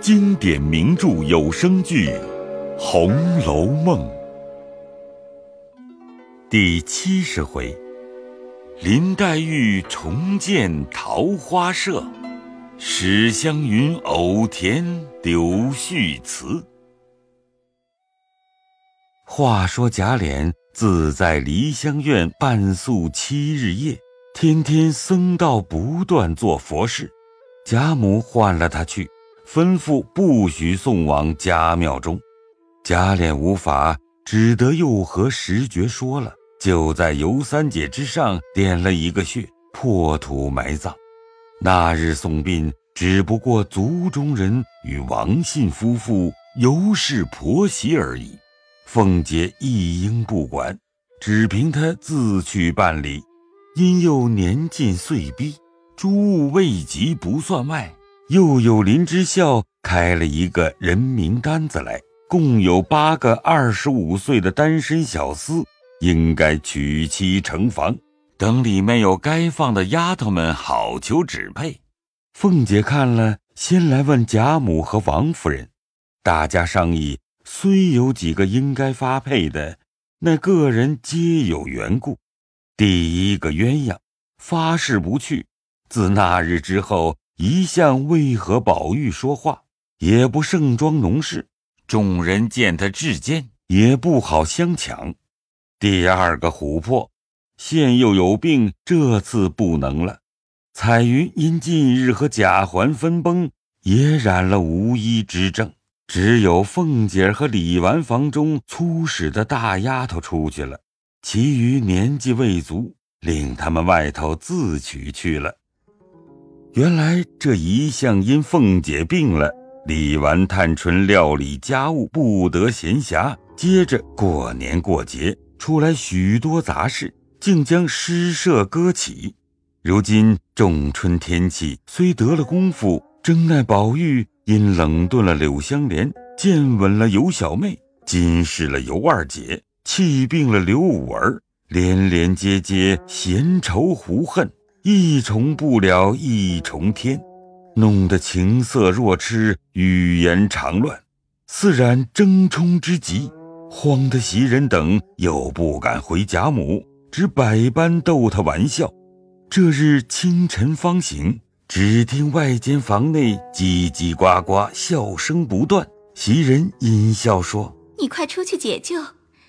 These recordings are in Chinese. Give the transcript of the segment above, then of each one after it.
经典名著有声剧《红楼梦》第七十回：林黛玉重建桃花社，史湘云偶填柳絮词。话说贾琏自在梨香院半宿七日夜，天天僧道不断做佛事。贾母唤了他去，吩咐不许送往家庙中。贾琏无法，只得又和石觉说了，就在尤三姐之上点了一个穴，破土埋葬。那日送殡，只不过族中人与王信夫妇尤氏婆媳而已。凤姐一应不管，只凭她自去办理。因又年近岁逼。诸物未及不算外，又有林之孝开了一个人名单子来，共有八个二十五岁的单身小厮，应该娶妻成房。等里面有该放的丫头们，好求指配。凤姐看了，先来问贾母和王夫人，大家商议，虽有几个应该发配的，那个人皆有缘故。第一个鸳鸯发誓不去。自那日之后，一向未和宝玉说话，也不盛装农事。众人见他至坚，也不好相抢。第二个琥珀，现又有病，这次不能了。彩云因近日和贾环分崩，也染了无医之症。只有凤姐和李纨房中粗使的大丫头出去了，其余年纪未足，令他们外头自取去了。原来这一向因凤姐病了，李纨、探春料理家务不得闲暇，接着过年过节出来许多杂事，竟将诗社搁起。如今仲春天气，虽得了功夫，争奈宝玉因冷顿了柳香莲，见稳了尤小妹，今视了尤二姐，气病了刘五儿，连连接接，闲愁胡恨。一重不了一重天，弄得情色若痴，语言长乱，似然争冲之极，慌得袭人等又不敢回贾母，只百般逗他玩笑。这日清晨方醒，只听外间房内叽叽呱呱，笑声不断。袭人阴笑说：“你快出去解救，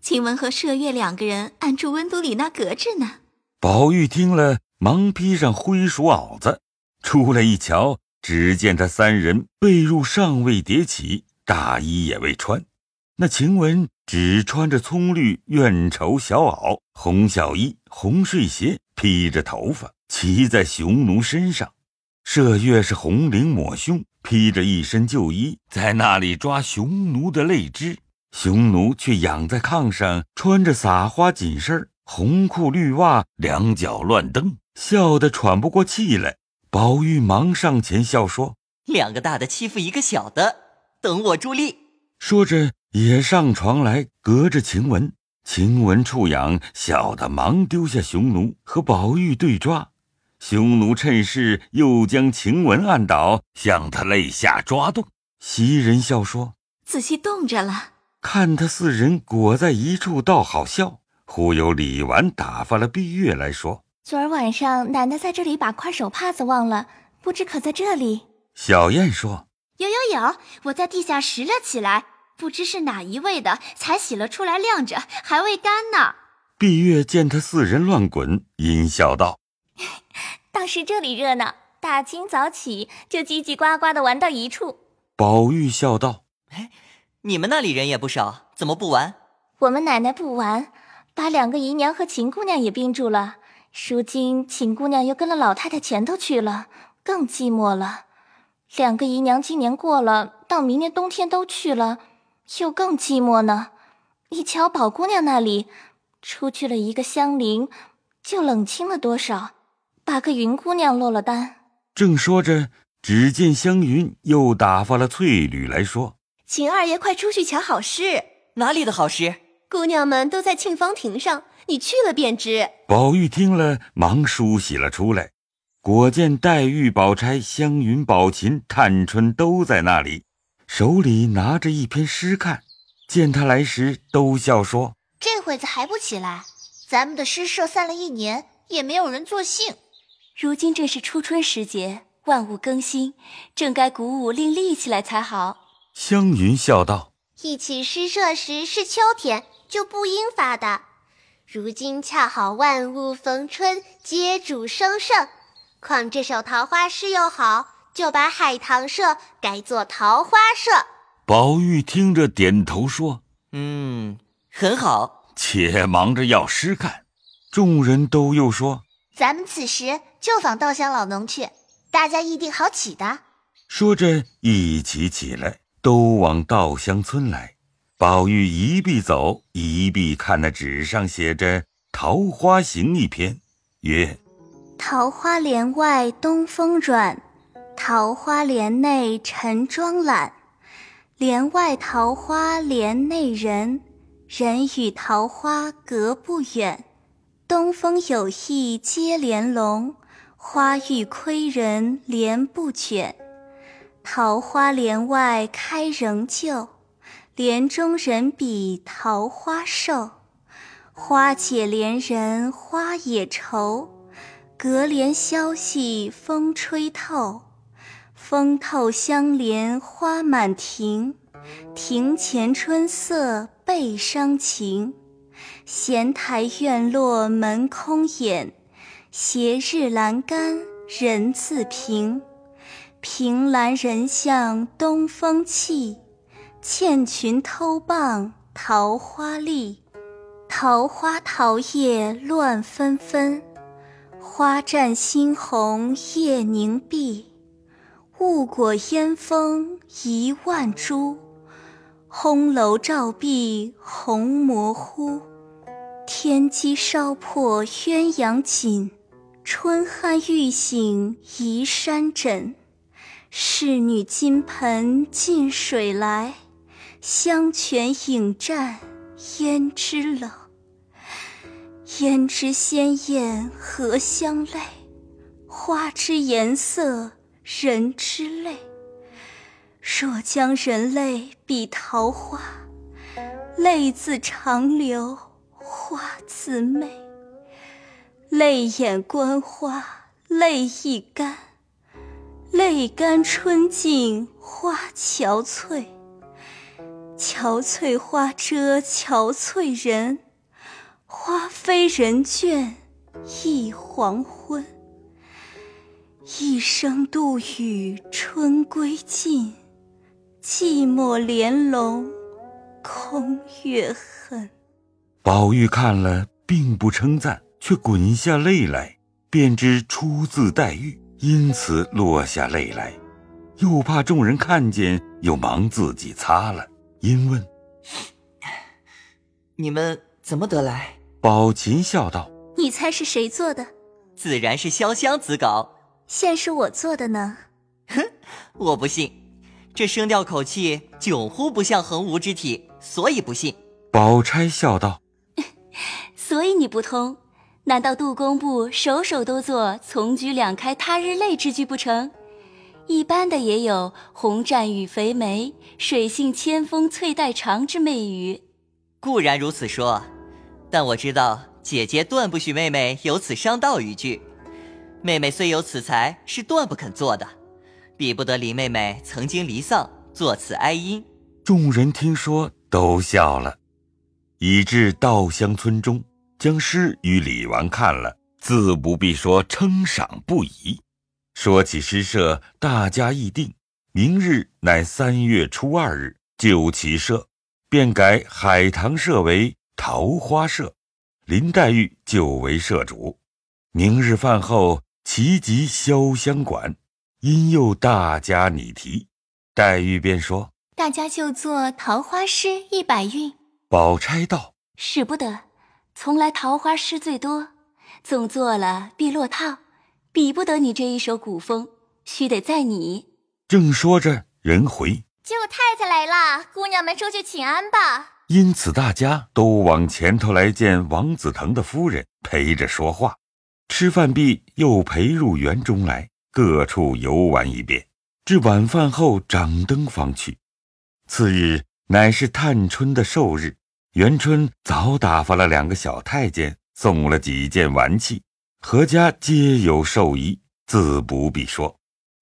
晴雯和麝月两个人按住温都里那隔着呢。”宝玉听了。忙披上灰鼠袄子，出来一瞧，只见他三人被褥尚未叠起，大衣也未穿。那晴雯只穿着葱绿怨绸小袄、红小衣、红睡鞋，披着头发骑在熊奴身上。麝月是红绫抹胸，披着一身旧衣，在那里抓熊奴的泪枝。熊奴却仰在炕上，穿着撒花紧身红裤绿袜，两脚乱蹬。笑得喘不过气来，宝玉忙上前笑说：“两个大的欺负一个小的，等我助力。”说着也上床来，隔着晴雯。晴雯触痒，小的忙丢下匈奴和宝玉对抓。匈奴趁势又将晴雯按倒，向他肋下抓动。袭人笑说：“仔细冻着了。”看他四人裹在一处，倒好笑。忽有李纨打发了碧月来说。昨儿晚上，奶奶在这里把块手帕子忘了，不知可在这里。小燕说：“有有有，我在地下拾了起来，不知是哪一位的，才洗了出来晾着，还未干呢。”碧月见他四人乱滚，阴笑道：“ 倒是这里热闹，大清早起就叽叽呱呱的玩到一处。”宝玉笑道：“哎，你们那里人也不少，怎么不玩？我们奶奶不玩，把两个姨娘和秦姑娘也冰住了。”如今秦姑娘又跟了老太太前头去了，更寂寞了。两个姨娘今年过了，到明年冬天都去了，又更寂寞呢。你瞧宝姑娘那里，出去了一个香菱，就冷清了多少，八个云姑娘落了单。正说着，只见湘云又打发了翠缕来说：“秦二爷快出去瞧好事。哪里的好事？姑娘们都在沁芳亭上。”你去了便知。宝玉听了，忙梳洗了出来，果见黛玉、宝钗、湘云、宝琴、探春都在那里，手里拿着一篇诗看，见他来时，都笑说：“这会子还不起来？咱们的诗社散了一年，也没有人作兴。如今正是初春时节，万物更新，正该鼓舞另立起来才好。”湘云笑道：“一起诗社时是秋天，就不应发的。如今恰好万物逢春，皆主生盛。况这首桃花诗又好。”就把海棠社改作桃花社。宝玉听着，点头说：“嗯，很好。”且忙着要诗看，众人都又说：“咱们此时就访稻香老农去，大家一定好起的。”说着，一起起来，都往稻香村来。宝玉一臂走，一臂看那纸上写着《桃花行》一篇，曰：“桃花帘外东风软。”桃花帘内陈妆懒，帘外桃花帘内人，人与桃花隔不远。东风有意接帘笼，花欲窥人帘不卷。桃花帘外开仍旧，帘中人比桃花瘦。花解怜人花也愁，隔帘消息风吹透。风透香莲花满庭，庭前春色倍伤情。闲台院落门空掩，斜日阑干人自平。凭栏人向东风泣，倩裙偷傍桃花丽。桃花桃叶乱纷纷，花绽新红叶凝碧。雾裹烟峰一万株，红楼照壁红模糊。天机烧破鸳鸯锦，春酣欲醒移山枕。侍女金盆进水来，香泉影战胭脂冷。胭脂鲜艳荷香泪，花之颜色。人之泪，若将人泪比桃花，泪自长流，花自媚。泪眼观花，泪亦干，泪干春尽花憔悴。憔悴花遮憔悴人，花飞人倦忆黄昏。一声杜宇春归尽，寂寞帘笼空月痕。宝玉看了，并不称赞，却滚下泪来，便知出自黛玉，因此落下泪来。又怕众人看见，又忙自己擦了，因问：“你们怎么得来？”宝琴笑道：“你猜是谁做的？自然是潇湘子稿。”现是我做的呢，哼，我不信，这声调口气迥乎不像横无之体，所以不信。宝钗笑道：“ 所以你不通？难道杜工部首首都做‘从菊两开他日泪’之句不成？一般的也有‘红绽雨肥梅，水性千峰翠带长’之媚语。固然如此说，但我知道姐姐断不许妹妹有此伤道语句。”妹妹虽有此才，是断不肯做的，比不得李妹妹曾经离丧，作此哀音。众人听说，都笑了。以至稻香村中，将诗与李纨看了，自不必说，称赏不已。说起诗社，大家议定，明日乃三月初二日，就起社，便改海棠社为桃花社，林黛玉就为社主。明日饭后。齐集潇湘馆，因又大家拟题，黛玉便说：“大家就做桃花诗一百韵。”宝钗道：“使不得，从来桃花诗最多，总做了必落套，比不得你这一首古风，须得在你。”正说着，人回舅太太来了，姑娘们出去请安吧。因此，大家都往前头来见王子腾的夫人，陪着说话。吃饭毕，又陪入园中来，各处游玩一遍，至晚饭后掌灯方去。次日乃是探春的寿日，元春早打发了两个小太监，送了几件玩器，阖家皆有寿衣，自不必说。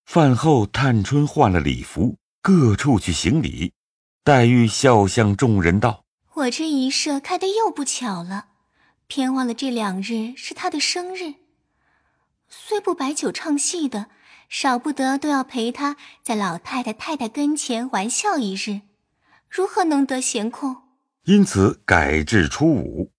饭后，探春换了礼服，各处去行礼。黛玉笑向众人道：“我这一社开的又不巧了，偏忘了这两日是他的生日。虽不摆酒唱戏的。”少不得都要陪他在老太太太太跟前玩笑一日，如何能得闲空？因此改至初五。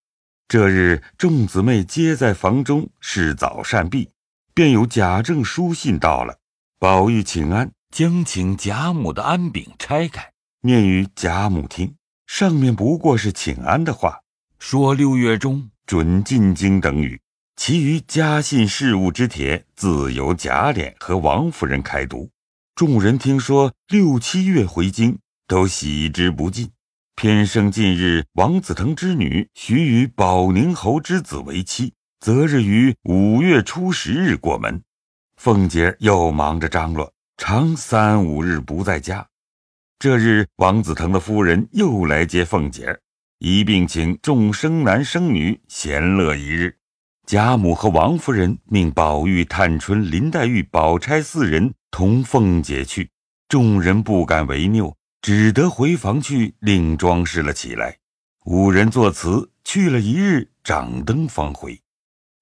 这日众姊妹皆在房中侍早膳毕，便有贾政书信到了。宝玉请安，将请贾母的安饼拆开，念与贾母听。上面不过是请安的话，说六月中准进京等语。其余家信事务之帖，自有贾琏和王夫人开读。众人听说六七月回京，都喜之不尽。偏生近日王子腾之女许与保宁侯之子为妻，择日于五月初十日过门。凤姐又忙着张罗，常三五日不在家。这日王子腾的夫人又来接凤姐，一并请众生男生女闲乐一日。贾母和王夫人命宝玉、探春、林黛玉、宝钗四人同凤姐去，众人不敢违拗，只得回房去另装饰了起来。五人作词，去了一日，掌灯方回。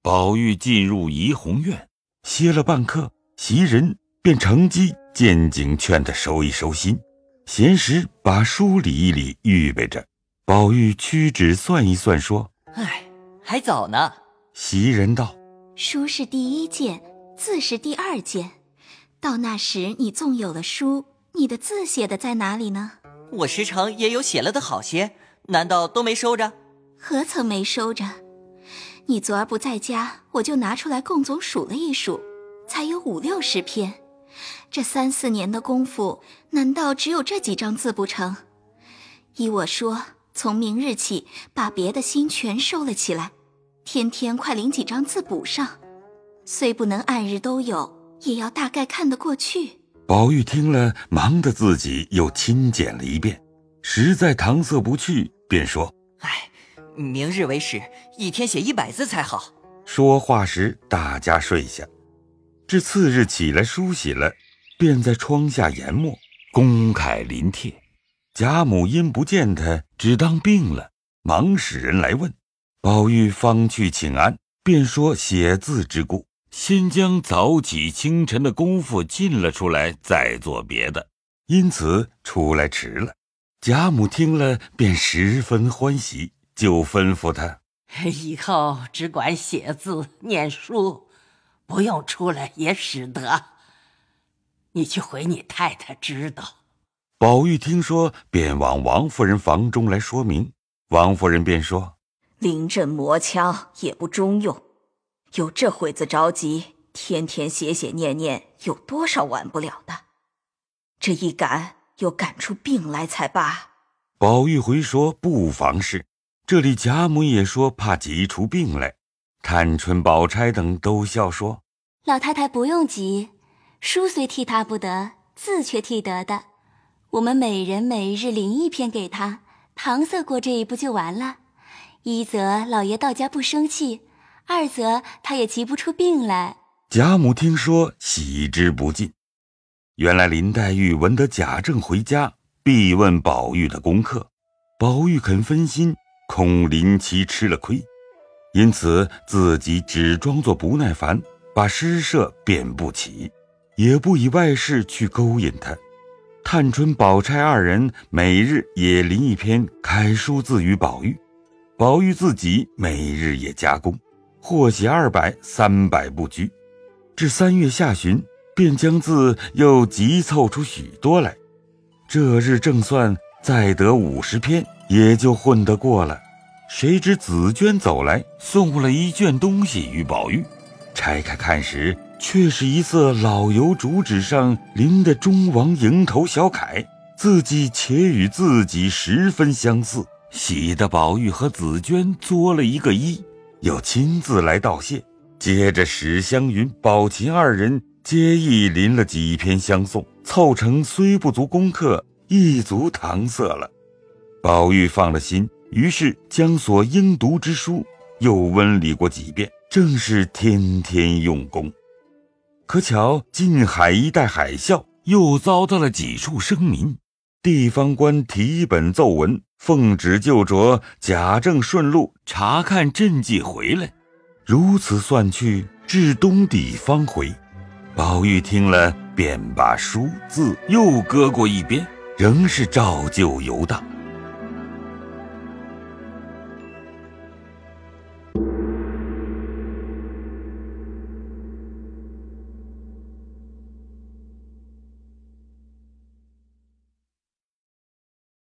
宝玉进入怡红院，歇了半刻，袭人便乘机见景劝他收一收心，闲时把书理一理，预备着。宝玉屈指算一算，说：“哎，还早呢。”袭人道：“书是第一件，字是第二件。到那时，你纵有了书，你的字写的在哪里呢？我时常也有写了的好些，难道都没收着？何曾没收着？你昨儿不在家，我就拿出来共总数了一数，才有五六十篇。这三四年的功夫，难道只有这几张字不成？依我说，从明日起，把别的心全收了起来。”天天快领几张字补上，虽不能按日都有，也要大概看得过去。宝玉听了，忙得自己又亲检了一遍，实在搪塞不去，便说：“哎，明日为始，一天写一百字才好。”说话时，大家睡下。至次日起来梳洗了，便在窗下研墨，公楷临帖。贾母因不见他，只当病了，忙使人来问。宝玉方去请安，便说写字之故，先将早起清晨的功夫尽了出来，再做别的，因此出来迟了。贾母听了，便十分欢喜，就吩咐他以后只管写字念书，不用出来也使得。你去回你太太知道。宝玉听说，便往王夫人房中来说明。王夫人便说。临阵磨枪也不中用，有这会子着急，天天写写念念，有多少完不了的？这一赶又赶出病来才罢。宝玉回说不妨事，这里贾母也说怕急出病来。探春、宝钗等都笑说：“老太太不用急，书虽替他不得，字却替得的。我们每人每日临一篇给他，搪塞过这一步就完了。”一则老爷到家不生气，二则他也急不出病来。贾母听说，喜之不尽。原来林黛玉闻得贾政回家，必问宝玉的功课，宝玉肯分心，恐林七吃了亏，因此自己只装作不耐烦，把诗社便不起，也不以外事去勾引他。探春、宝钗二人每日也临一篇楷书字与宝玉。宝玉自己每日也加工，或写二百、三百不拘。至三月下旬，便将字又急凑出许多来。这日正算再得五十篇，也就混得过了。谁知紫娟走来，送了一卷东西与宝玉。拆开看时，却是一色老油竹纸上临的中王蝇头小楷，字迹且与自己十分相似。喜得宝玉和紫娟作了一个揖，又亲自来道谢。接着史湘云、宝琴二人皆亦临了几篇相送，凑成虽不足功课，一足搪塞了。宝玉放了心，于是将所应读之书又温理过几遍，正是天天用功。可巧近海一带海啸，又遭到了几处生民。地方官提本奏文，奉旨就着贾政顺路查看赈济回来。如此算去，至东底方回。宝玉听了，便把书字又搁过一边，仍是照旧游荡。